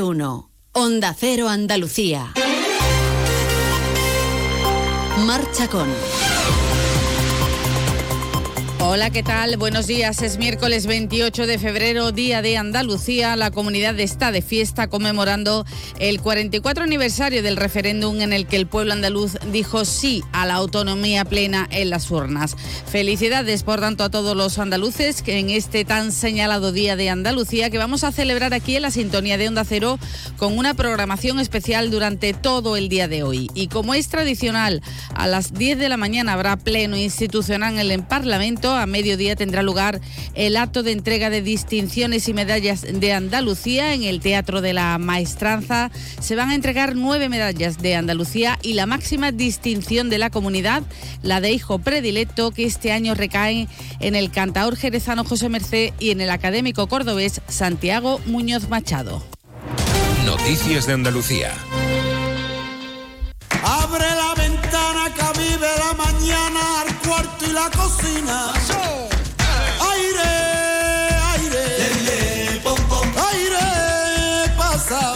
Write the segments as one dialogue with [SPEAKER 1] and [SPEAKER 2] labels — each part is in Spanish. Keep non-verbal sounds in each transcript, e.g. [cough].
[SPEAKER 1] uno. Onda Cero Andalucía. Marcha con.
[SPEAKER 2] Hola, ¿qué tal? Buenos días. Es miércoles 28 de febrero, Día de Andalucía. La comunidad está de fiesta conmemorando el 44 aniversario del referéndum en el que el pueblo andaluz dijo sí a la autonomía plena en las urnas. Felicidades, por tanto, a todos los andaluces que en este tan señalado Día de Andalucía que vamos a celebrar aquí en la sintonía de Onda Cero con una programación especial durante todo el día de hoy. Y como es tradicional, a las 10 de la mañana habrá pleno institucional en el Parlamento a mediodía tendrá lugar el acto de entrega de distinciones y medallas de Andalucía en el Teatro de la Maestranza. Se van a entregar nueve medallas de Andalucía y la máxima distinción de la comunidad, la de hijo predilecto, que este año recae en el cantaor jerezano José Merced y en el académico cordobés Santiago Muñoz Machado.
[SPEAKER 3] Noticias de Andalucía.
[SPEAKER 4] Abre la ventana que vive la mañana y la cocina. Aire, aire. Aire, pasa.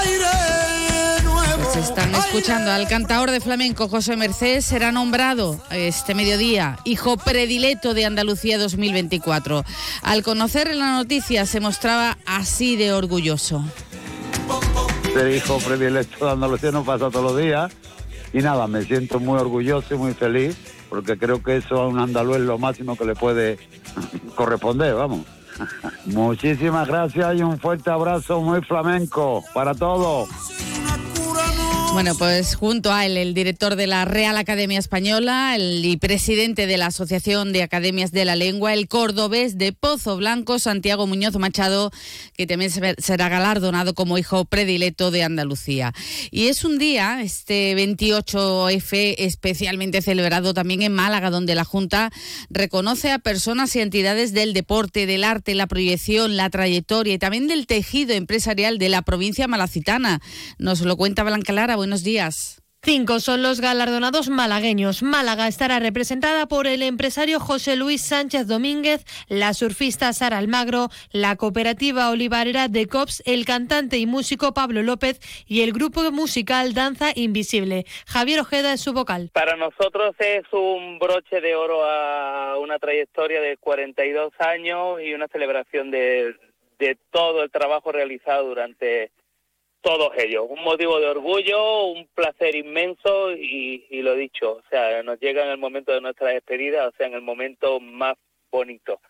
[SPEAKER 4] Aire nuevo.
[SPEAKER 2] Se están escuchando al cantador de flamenco José Merced, será nombrado este mediodía hijo predilecto de Andalucía 2024. Al conocer la noticia se mostraba así de orgulloso.
[SPEAKER 5] ser hijo predilecto de Andalucía no pasa todos los días. Y nada, me siento muy orgulloso y muy feliz porque creo que eso a un andaluz es lo máximo que le puede [laughs] corresponder, vamos. [laughs] Muchísimas gracias y un fuerte abrazo muy flamenco para todos.
[SPEAKER 2] Bueno, pues junto a él, el director de la Real Academia Española el, y presidente de la Asociación de Academias de la Lengua, el cordobés de Pozo Blanco, Santiago Muñoz Machado, que también será galardonado como hijo predilecto de Andalucía. Y es un día, este 28F, especialmente celebrado también en Málaga, donde la Junta reconoce a personas y entidades del deporte, del arte, la proyección, la trayectoria y también del tejido empresarial de la provincia malacitana. Nos lo cuenta Blanca Lara buenos días.
[SPEAKER 6] Cinco son los galardonados malagueños. Málaga estará representada por el empresario José Luis Sánchez Domínguez, la surfista Sara Almagro, la cooperativa olivarera de COPS, el cantante y músico Pablo López y el grupo musical Danza Invisible. Javier Ojeda es su vocal.
[SPEAKER 7] Para nosotros es un broche de oro a una trayectoria de 42 años y una celebración de, de todo el trabajo realizado durante todos ellos. Un motivo de orgullo, un placer inmenso y, lo dicho, o sea, nos llega en el momento de nuestra despedida, o sea, en el momento más bonito.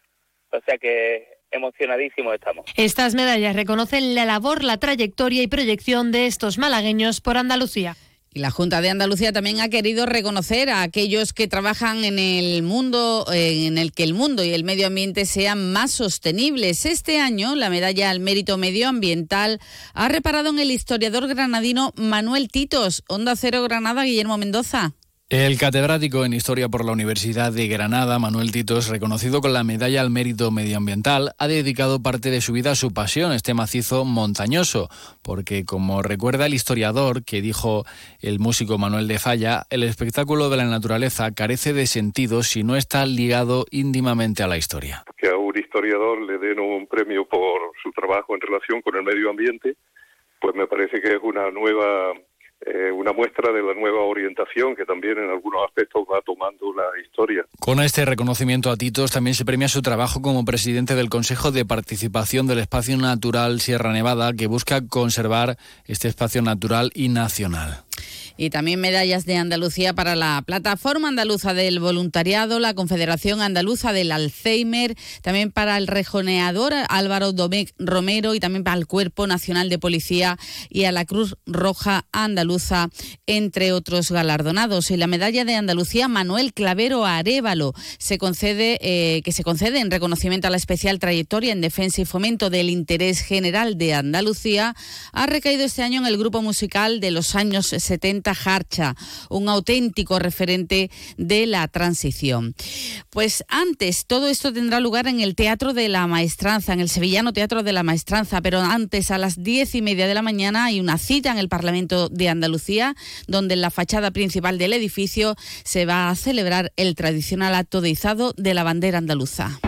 [SPEAKER 7] O sea que emocionadísimos estamos.
[SPEAKER 6] Estas medallas reconocen la labor, la trayectoria y proyección de estos malagueños por Andalucía.
[SPEAKER 2] La Junta de Andalucía también ha querido reconocer a aquellos que trabajan en el mundo, en el que el mundo y el medio ambiente sean más sostenibles. Este año, la medalla al mérito medioambiental ha reparado en el historiador granadino Manuel Titos. Onda Cero Granada, Guillermo Mendoza.
[SPEAKER 8] El catedrático en Historia por la Universidad de Granada, Manuel Titos, reconocido con la Medalla al Mérito Medioambiental, ha dedicado parte de su vida a su pasión, este macizo montañoso, porque como recuerda el historiador que dijo el músico Manuel de Falla, el espectáculo de la naturaleza carece de sentido si no está ligado íntimamente a la historia.
[SPEAKER 9] Que a un historiador le den un premio por su trabajo en relación con el medio ambiente, pues me parece que es una nueva eh, una muestra de la nueva orientación que también en algunos aspectos va tomando la historia.
[SPEAKER 8] Con este reconocimiento a Titos también se premia su trabajo como presidente del Consejo de Participación del Espacio Natural Sierra Nevada, que busca conservar este espacio natural y nacional
[SPEAKER 2] y también medallas de Andalucía para la Plataforma Andaluza del Voluntariado, la Confederación Andaluza del Alzheimer, también para el rejoneador Álvaro Domecq Romero y también para el Cuerpo Nacional de Policía y a la Cruz Roja Andaluza, entre otros galardonados. Y la medalla de Andalucía Manuel Clavero Arevalo se concede, eh, que se concede en reconocimiento a la especial trayectoria en defensa y fomento del interés general de Andalucía, ha recaído este año en el grupo musical de los años 70 Harcha, un auténtico referente de la transición. Pues antes, todo esto tendrá lugar en el Teatro de la Maestranza, en el Sevillano Teatro de la Maestranza, pero antes, a las diez y media de la mañana, hay una cita en el Parlamento de Andalucía, donde en la fachada principal del edificio se va a celebrar el tradicional acto de izado de la bandera andaluza.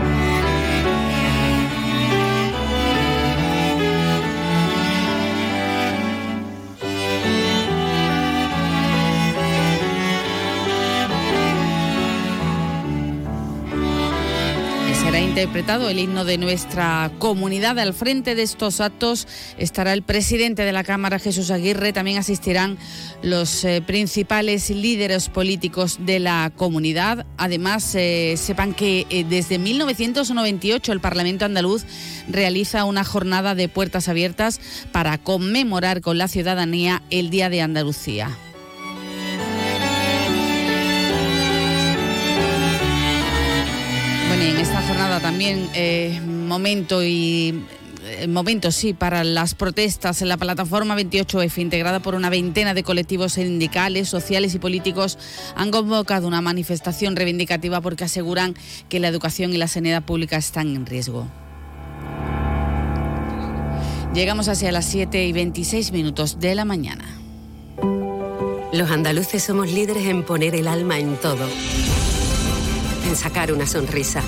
[SPEAKER 2] Interpretado el himno de nuestra comunidad. Al frente de estos actos estará el presidente de la Cámara, Jesús Aguirre. También asistirán los eh, principales líderes políticos de la comunidad. Además, eh, sepan que eh, desde 1998 el Parlamento andaluz realiza una jornada de puertas abiertas para conmemorar con la ciudadanía el Día de Andalucía. En esta jornada también eh, momento y eh, momento sí para las protestas en la plataforma 28F integrada por una veintena de colectivos sindicales, sociales y políticos han convocado una manifestación reivindicativa porque aseguran que la educación y la sanidad pública están en riesgo. Llegamos hacia las 7 y 26 minutos de la mañana.
[SPEAKER 10] Los andaluces somos líderes en poner el alma en todo, en sacar una sonrisa,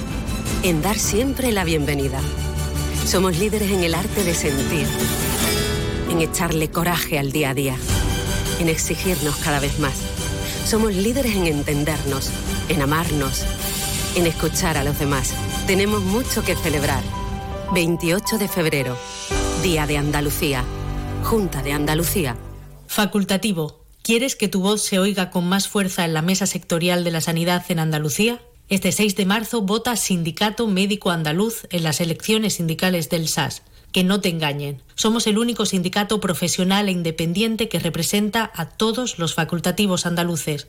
[SPEAKER 10] en dar siempre la bienvenida. Somos líderes en el arte de sentir, en echarle coraje al día a día, en exigirnos cada vez más. Somos líderes en entendernos, en amarnos, en escuchar a los demás. Tenemos mucho que celebrar. 28 de febrero, Día de Andalucía, Junta de Andalucía.
[SPEAKER 11] Facultativo. ¿Quieres que tu voz se oiga con más fuerza en la mesa sectorial de la sanidad en Andalucía? Este 6 de marzo vota Sindicato Médico Andaluz en las elecciones sindicales del SAS. Que no te engañen. Somos el único sindicato profesional e independiente que representa a todos los facultativos andaluces.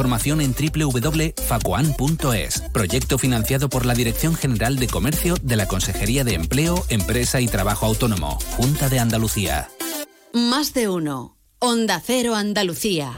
[SPEAKER 12] en www.facuan.es. Proyecto financiado por la Dirección General de Comercio de la Consejería de Empleo, Empresa y Trabajo Autónomo, Junta de Andalucía.
[SPEAKER 1] Más de uno. Onda Cero Andalucía.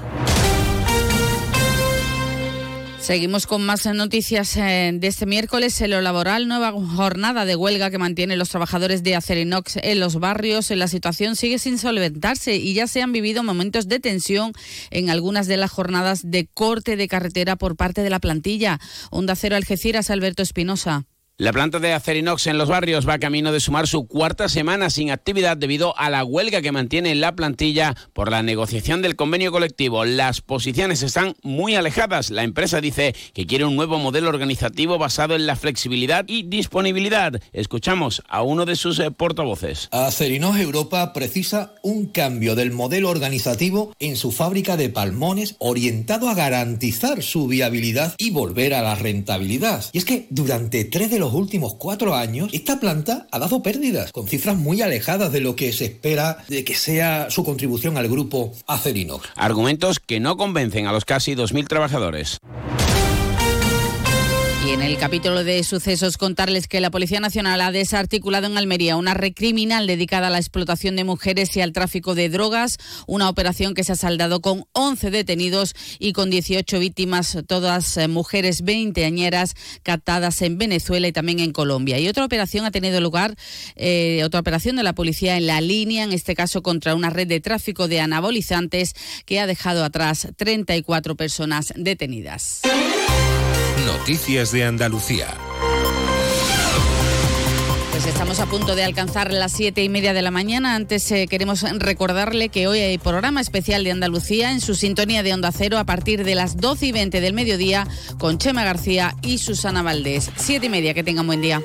[SPEAKER 2] Seguimos con más noticias eh, de este miércoles en lo laboral. Nueva jornada de huelga que mantienen los trabajadores de Acerinox en los barrios. La situación sigue sin solventarse y ya se han vivido momentos de tensión en algunas de las jornadas de corte de carretera por parte de la plantilla. Onda Cero Algeciras, Alberto Espinosa.
[SPEAKER 13] La planta de Acerinox en los barrios va camino de sumar su cuarta semana sin actividad debido a la huelga que mantiene la plantilla por la negociación del convenio colectivo. Las posiciones están muy alejadas. La empresa dice que quiere un nuevo modelo organizativo basado en la flexibilidad y disponibilidad. Escuchamos a uno de sus eh, portavoces.
[SPEAKER 14] Acerinox Europa precisa un cambio del modelo organizativo en su fábrica de palmones orientado a garantizar su viabilidad y volver a la rentabilidad. Y es que durante tres de los últimos cuatro años, esta planta ha dado pérdidas, con cifras muy alejadas de lo que se espera de que sea su contribución al grupo Acerinox.
[SPEAKER 13] Argumentos que no convencen a los casi 2.000 trabajadores.
[SPEAKER 2] Y en el capítulo de sucesos contarles que la Policía Nacional ha desarticulado en Almería una red criminal dedicada a la explotación de mujeres y al tráfico de drogas, una operación que se ha saldado con 11 detenidos y con 18 víctimas, todas eh, mujeres veinteañeras captadas en Venezuela y también en Colombia. Y otra operación ha tenido lugar, eh, otra operación de la policía en la línea, en este caso contra una red de tráfico de anabolizantes que ha dejado atrás 34 personas detenidas.
[SPEAKER 3] Noticias de Andalucía.
[SPEAKER 2] Pues estamos a punto de alcanzar las siete y media de la mañana. Antes eh, queremos recordarle que hoy hay programa especial de Andalucía en su sintonía de Onda Cero a partir de las 12 y 20 del mediodía con Chema García y Susana Valdés. Siete y media, que tengan buen día.